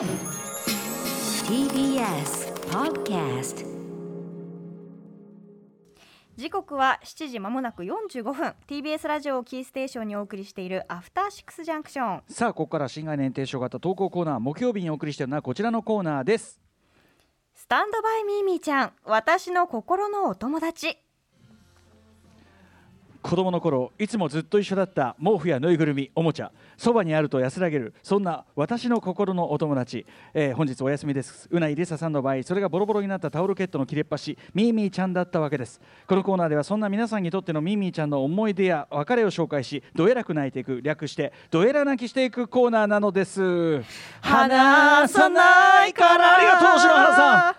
TBS Podcast 時刻は7時まもなく45分。TBS ラジオをキーステーションにお送りしているアフターシックスジャンクションさあここから新概念提唱型投稿コーナー木曜日にお送りしているのはこちらのコーナーです。スタンドバイミーミーちゃん私の心のお友達子供の頃いつもずっと一緒だった毛布やぬいぐるみおもちゃそばにあると安らげるそんな私の心のお友達、えー本日お休みです。うないりささんの場合それがボロボロになったタオルケットの切れっ端ミーミーちゃんだったわけです。このコーナーではそんな皆さんにとってのミーミーちゃんの思い出や別れを紹介しどえらく泣いていく略してどえら泣きしていくコーナーなのです。離さないから。ありがとう篠原さん。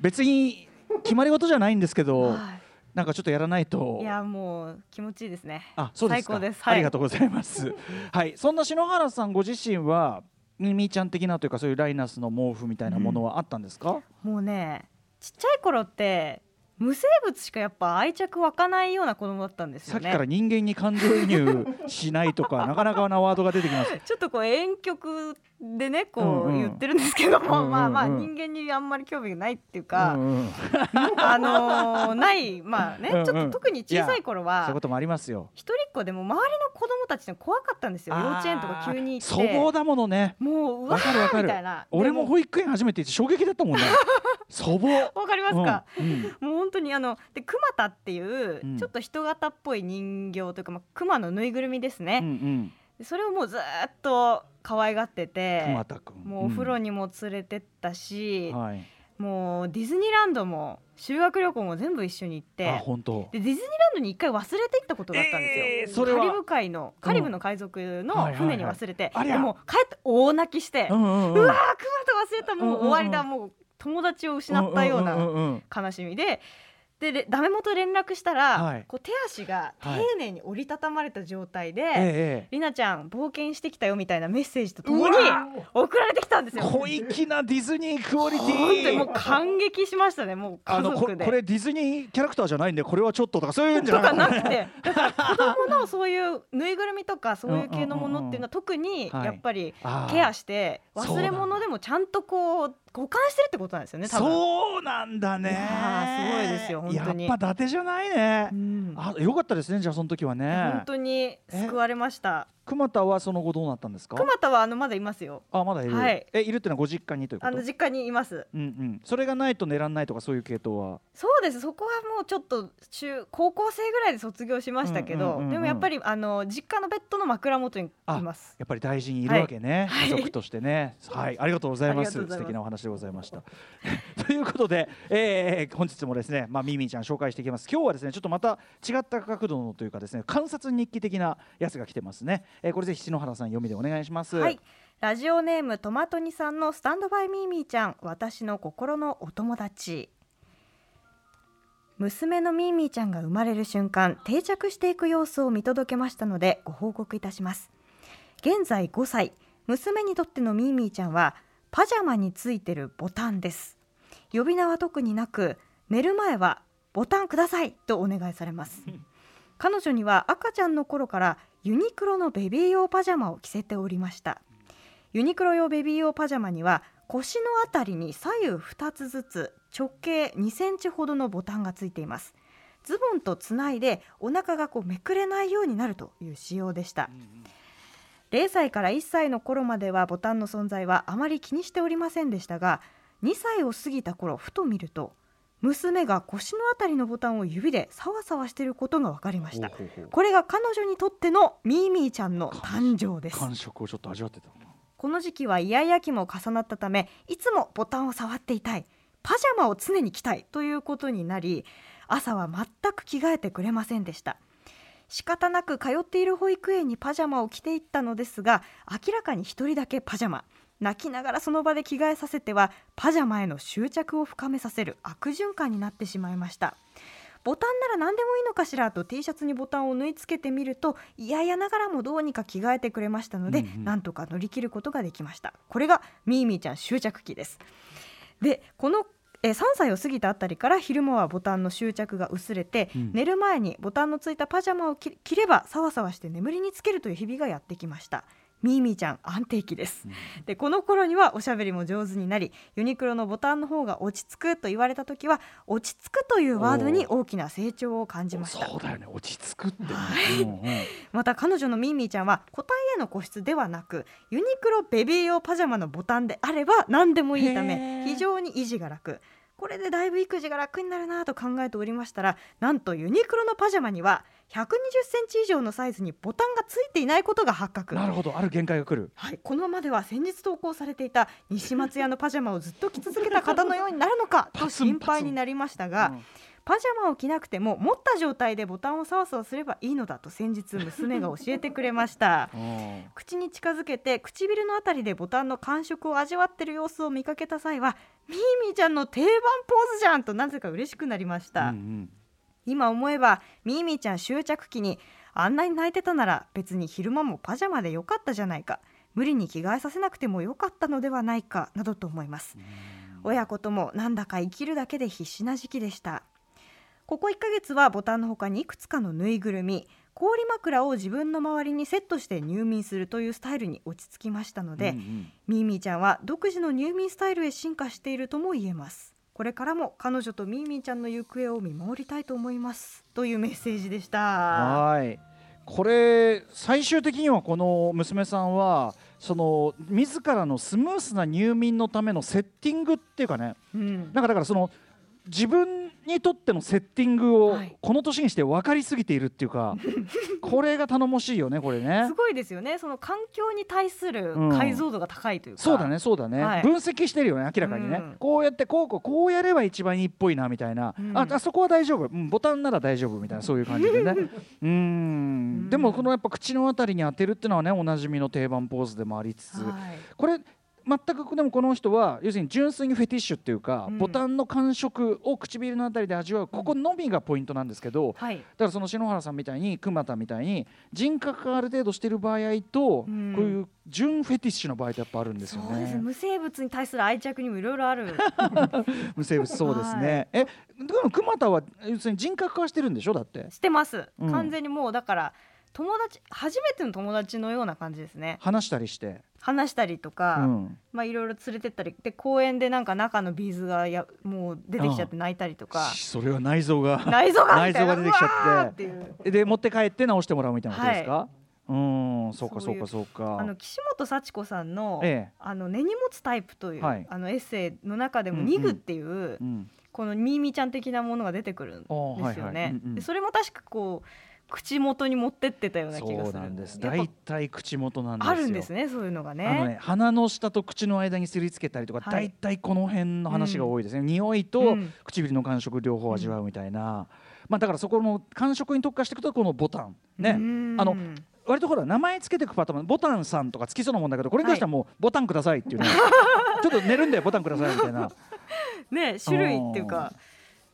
別に決まり事じゃないんですけど、はなんかちょっとやらないといやもう気持ちいいですねあ、そうですか。最高ですありがとうございます。はい、そんな篠原さんご自身は。ミミちゃん的なというかそういうライナスの毛布みたいなものはあったんですか、もうねちっちゃい頃って無生物しかやっぱ愛着湧かないような子供だったんですよね。さっきから人間に感情移入しないとか なかなかなワードが出てきます。ちょっとこう遠曲でねこう言ってるんですけども、うんうんうん。まあまあ人間にあんまり興味がないっていうか、うんうんあのーないまあね、ちょっと特に小さい頃そういうはこともありますよ。一人っ子でも周りの子供たちの怖かったんですよ。幼稚園とか急に行って。粗暴だものね。もううわーみたいな。俺もで保育園初めて行って衝撃だったもんね。粗暴。わかりますか、うんうん。もう本当にあのでクマタっていう、うん。ちょっと人型っぽい人形というか、まあ、クマのぬいぐるみですうんうね、ん。でそれをもうずーっと可愛がっててもうお風呂にも連れてったし、うんはい。もうディズニーランドも修学旅行も全部一緒に行ってでディズニーランドに一回忘れて行ったことがあったんですよ、えーそれは。カリブ海のカリブの海賊の船に忘れて、はいはいはいでもう帰って大泣きして、ううんうん。うんわークマと忘れたもう終わりだ、うん。もう友達を失ったよううんな悲しみで。でれダメ元連絡したら、はい。こう手足が丁はい。寧に折りたたまれた状態で、ええりなちゃん冒険してきたよみたいなメッセージとともに送られてきたんですよ。小粋なディズニークオリティ。もう感激しましたねもうあのこ家族で。れこれディズニーキャラクターじゃないんでこれはちょっととかそういうんじゃとかななくて。だから子供のそういうぬいぐるみとかそういう系のものっていうのは特にはい。やっぱりケアして忘れ物でもちゃんとこう保管してるってことなんですよね。そうなんだね。すごいですよ本当に。やっぱ伊達じゃないね。うん。あよかったですねじゃあその時はね。本当に救われました。熊田はその後どうなったんですか？熊田はあのまだいますよ。あまだいる、はい。えいるってのはご実家にということ？あの実家にいます。うんうん。それがないと寝らんないとかそういう系統は？そうです。そこはもうちょっと中高校生ぐらいで卒業しましたけどでもやっぱりあの実家のベッドの枕元にいます。やっぱり大事にいるわけね、はい。家族としてね。はい。ありがとうございます。素敵なお話でございましたということで、えー本日もですねまあミミちゃん紹介していきます。今日はですねちょっとまた違った角度のというかですね観察日記的なやつが来てますね、えーこれぜひ篠原さん読みでお願いします。はい。ラジオネームトマトニさんのスタンドバイミーミーちゃん私の心のお友達。娘のミーミーちゃんが生まれる瞬間定着していく様子を見届けましたのでご報告いたします。現在5歳。娘にとってのミーミーちゃんはパジャマについてるボタンです。呼び名は特になく寝る前はボタンくださいとお願いされます。彼女には赤ちゃんの頃からユニクロのベビー用パジャマを着せておりました。ユニクロ用ベビー用パジャマには腰のあたりに左右2つずつ直径2センチほどのボタンがついています。ズボンとつないでお腹がこうめくれないようになるという仕様でした。0歳から1歳の頃まではボタンの存在はあまり気にしておりませんでしたが2歳を過ぎた頃ふと見ると娘が腰のあたりのボタンを指でサワサワしていることが分かりました。これが彼女にとってのミーミーちゃんの誕生です。感触をちょっと味わってたこの時期はイヤイヤ期も重なったためいつもボタンを触っていたい。パジャマを常に着たいということになり朝は全く着替えてくれませんでした。仕方なく通っている保育園にパジャマを着ていったのですが明らかに一人だけパジャマ泣きながらその場で着替えさせてはパジャマへの執着を深めさせる悪循環になってしまいました。ボタンなら何でもいいのかしらと T シャツにボタンを縫い付けてみると嫌々ながらもどうにか着替えてくれましたので、うんうん。なんとか乗り切ることができました。これがミーミーちゃん執着期です。でこのえー3歳を過ぎたあたりから昼間はボタンの執着が薄れて、うん。寝る前にボタンのついたパジャマを着着ればさわさわして眠りにつけるという日々がやってきましたミーミーちゃん安定期です、でこの頃にはおしゃべりも上手になりユニクロのボタンの方が落ち着くと言われた時は落ち着くというワードに大きな成長を感じました。そうだよね。落ち着くってね、うんうん。また彼女のミーミーちゃんは個体への固執ではなくユニクロベビー用パジャマのボタンであれば何でもいいたへめー。非常に維持が楽これでだいぶ育児が楽になるなと考えておりましたらなんとユニクロのパジャマには120センチ以上のサイズにボタンがついていないことが発覚。なるほど。ある限界が来る。はい、このままでは先日投稿されていた西松屋のパジャマをずっと着続けた方のようになるのかと心配になりましたが、うん。パジャマを着なくても持った状態でボタンをさわさわすればいいのだと先日娘が教えてくれました。うん。口に近づけて唇のあたりでボタンの感触を味わってる様子を見かけた際はミーミーちゃんの定番ポーズじゃんとなぜか嬉しくなりました、うんうん。今思えばミーミーちゃん終着期にあんなに泣いてたなら別に昼間もパジャマでよかったじゃないか。無理に着替えさせなくてもよかったのではないかなどと思います。親子ともなんだか生きるだけで必死な時期でした。ここ1ヶ月はボタンの他にいくつかのぬいぐるみ氷枕を自分の周りにセットして入眠するというスタイルに落ち着きましたので、うんうん。ミーミーちゃんは独自の入眠スタイルへ進化しているとも言えます。これからも彼女とミーミーちゃんの行方を見守りたいと思います。というメッセージでした。はい。これ最終的にはこの娘さんはその自らのスムースな入眠のためのセッティングっていうかね。うん。なんかだからその自分にとってのセッティングをはい。この年にして分かりすぎているっていうか、これが頼もしいよねこれね。すごいですよね。その環境に対するうん。解像度が高いというか、そうだねそうだね、はい。分析してるよね明らかにね、うん。こうやってこうこうこうやれば一番いいっぽいなみたいな、うん。ああそこは大丈夫、うん、ボタンなら大丈夫みたいなそういう感じでね。うーん。でもこのやっぱ口のあたりに当てるっていうのはねおなじみの定番ポーズでもありつつ、はい。これ全くでもこの人は要するに純粋にフェティッシュっていうか、うん。ボタンの感触を唇のあたりで味わうここのみがポイントなんですけど、はい。だからその篠原さんみたいに熊田みたいに人格がある程度してる場合と、うん。こういう純フェティッシュの場合ってやっぱあるんですよそうですね。無生物に対する愛着にもいろいろある。無生物そうですね。えでも熊田は要するに人格化してるんでしょだって？してます、うん。完全にもうだから友達初めての友達のような感じですね。話したりして。話したりとか、うん。まあいろいろ連れてったり。で公園でなんか中のビーズがやもう出てきちゃって泣いたりとか。しそれは内臓が内臓がみ内臓が出てきちゃっっていう。てで持って帰って直してもらうみたいなことですか、うーんそうかそいうかそうか。あの岸本幸子さんの,、ええ。あの根に持つタイプという、はい。あのエッセイの中でもうんうん。ニグっていう、うん。このミーミーちゃん的なものが出てくるんですよね。はいはい。うんうん。でそれも確かこう口元に持ってってたような気がする。そうなんです。大体口元なんですよ。あるんですねそういうのがね。あのね鼻の下と口の間にすりつけたりとか、はい。大体この辺の話が多いですね、匂いとうん。唇の感触両方味わうみたいな、まあだからそこの感触に特化していくとこのボタン。ね、うん。あの割とほら名前つけていくパターンボタンさんとかつきそうなもんだけどこれに関してはもうボタンくださいっていうね ちょっと寝るんでボタンくださいみたいな。ね種類っていうか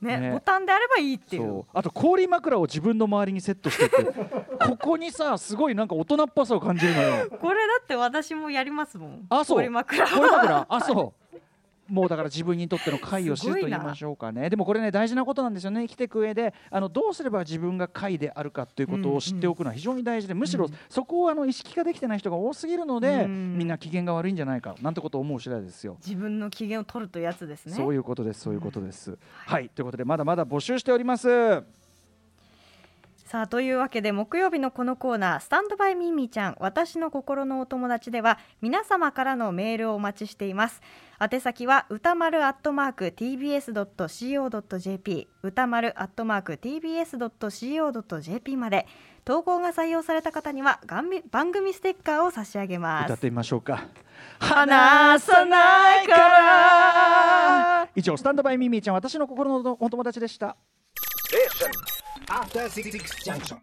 ねねボタンであればいいっていう。あと氷枕を自分の周りにセットしてって ここにさすごいなんか大人っぽさを感じるのよこれだって私もやりますもん。あそう氷枕。氷枕あそうもうだから自分にとっての回を知ると言いましょうかね。でもこれね大事なことなんですよね。生きていく上であのどうすれば自分が回であるかということを知っておくのは非常に大事で、むしろうんそこをあの意識化できてない人が多すぎるので、うんみんな機嫌が悪いんじゃないかなんてことを思う次第ですよ。自分の機嫌を取るというやつですね。そういうことですそういうことです、はい。ということでまだまだ募集しておりますさあというわけで木曜日のこのコーナー「スタンドバイミーミーちゃん私の心のお友達」では皆様からのメールをお待ちしています。宛先は歌丸アットマーク tbs.co.jp 歌丸アットマーク tbs.co.jp まで。投稿が採用された方にはがんみ番組ステッカーを差し上げます。歌ってみましょうか。離さないから以上スタンドバイミーミーちゃん私の心のお友達でした After Six Junction.